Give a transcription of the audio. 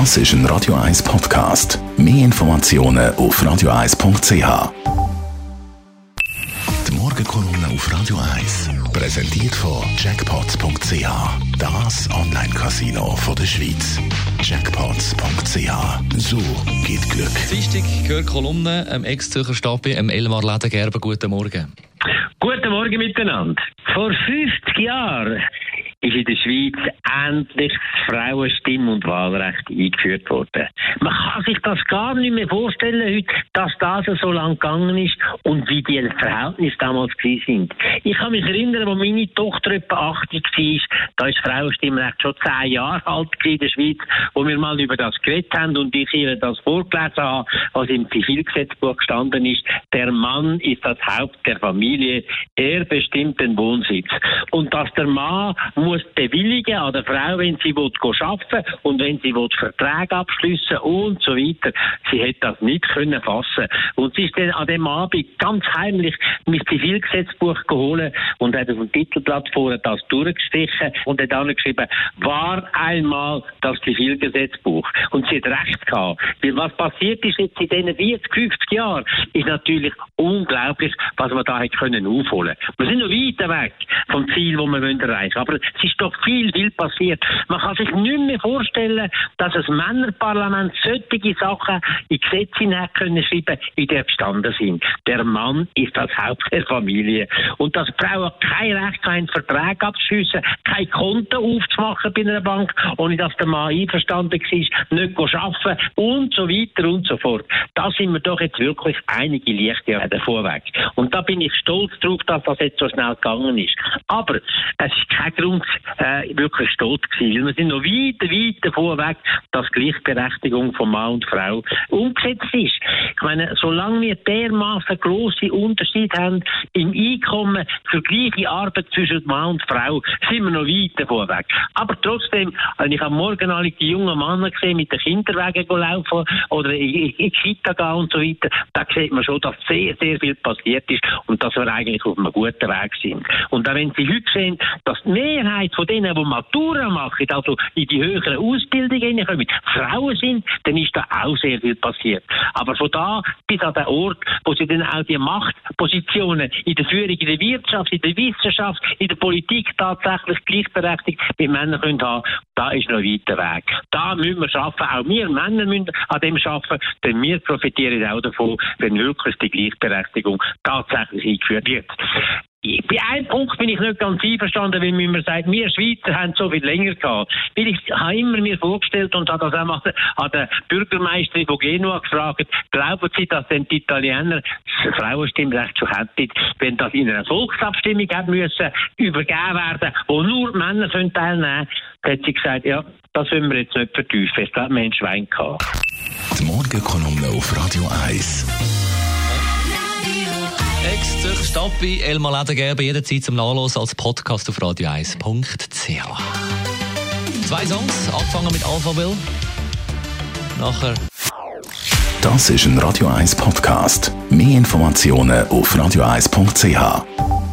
Das ist ein Radio 1 Podcast. Mehr Informationen auf radio1.ch. Die Morgenkolumne auf Radio 1 präsentiert von Jackpots.ch. Das Online-Casino der Schweiz. Jackpots.ch. So geht Glück. Dienstag gehört Kolumne am Ex-Zürcher Stabi, am Elmar Ledergerber. Guten Morgen. Guten Morgen miteinander. Vor 50 Jahren ist in der Schweiz endlich das Frauenstimm- und Wahlrecht eingeführt worden. Man kann sich das gar nicht mehr vorstellen heute, dass das so lang gegangen ist und wie die Verhältnisse damals sind. Ich kann mich erinnern, als meine Tochter etwa 80 war, da ist Frauenstimmrecht schon 10 Jahre alt in der Schweiz, wo wir mal über das geredet haben und ich ihr das vorgelesen habe, was im Zivilgesetzbuch gestanden ist. Der Mann ist das Haupt der Familie, er bestimmt den Wohnsitz. Und dass der Mann muss muss bewilligen an der Frau, wenn sie will arbeiten und wenn sie will Verträge abschließen und so weiter. Sie hätte das nicht können fassen. Und sie ist dann an dem Abend ganz heimlich mein Zivilgesetzbuch geholt und hat auf dem Titelblatt vorher das durchgestrichen und hat dann geschrieben, war einmal das Zivilgesetzbuch. Und sie hat recht gehabt. Weil was passiert ist jetzt in diesen 40, 50 Jahren, ist natürlich unglaublich, was man da hätte können aufholen. Wir sind noch weit weg vom Ziel, das wir erreichen wollen. Aber ist doch viel, viel passiert. Man kann sich nicht mehr vorstellen, dass ein Männerparlament solche Sachen in Gesetze hinein können schreiben, wie die gestanden sind. Der Mann ist das Haupt der Familie. Und dass Frauen kein Recht haben, Vertrag abzuschliessen, kein Konto aufzumachen bei einer Bank, ohne dass der Mann einverstanden war, nicht arbeiten und so weiter und so fort. Da sind wir doch jetzt wirklich einige Lichtjahre davor weg. Und da bin ich stolz darauf, dass das jetzt so schnell gegangen ist. Aber es ist kein Grund, äh, wirklich stolz gewesen. Wir sind noch weit, weit davon weg, dass Gleichberechtigung von Mann und Frau umgesetzt ist. Ich meine, solange wir dermaßen grosse Unterschiede haben im Einkommen für gleiche Arbeit zwischen Mann und Frau, sind wir noch weit davon weg. Aber trotzdem, wenn ich am Morgen alle die jungen Männer gesehen mit den Kinderwagen laufen oder in, in Kita gehen und so weiter, da sieht man schon, dass sehr, sehr viel passiert ist und dass wir eigentlich auf einem guten Weg sind. Und auch wenn Sie heute sehen, dass die Mehrheit von denen, die Matura machen, also in die höheren Ausbildungen kommen, Frauen sind, dann ist da auch sehr viel passiert. Aber von da bis an den Ort, wo sie dann auch die Machtpositionen in der Führung, in der Wirtschaft, in der Wissenschaft, in der Politik tatsächlich gleichberechtigt mit Männern können haben, da ist noch ein weiter Weg. Da müssen wir schaffen, auch wir Männer müssen an dem schaffen, denn wir profitieren auch davon, wenn wirklich die Gleichberechtigung tatsächlich eingeführt wird bei einem Punkt bin ich nicht ganz einverstanden, weil man sagt, wir Schweizer haben so viel länger gehabt. Weil ich habe immer mir vorgestellt und habe das auch an der Bürgermeisterin von Genua gefragt, glauben Sie, dass denn die Italiener das Frauenstimmrecht schon hätten, wenn das in einer Volksabstimmung haben müssen, übergeben werden, wo nur Männer können teilnehmen können? hat sie gesagt, ja, das wollen wir jetzt nicht vertiefen. Es hat mir ein Schwein gehabt. Die Morgenkolumne auf Radio 1. Ex-Zürcher Stappi, Elmar Ledergerber, jederzeit zum Nachlesen als Podcast auf radio1.ch. Zwei Songs, angefangen mit Alphaville. Nachher. Das ist ein Radio 1 Podcast. Mehr Informationen auf radio1.ch.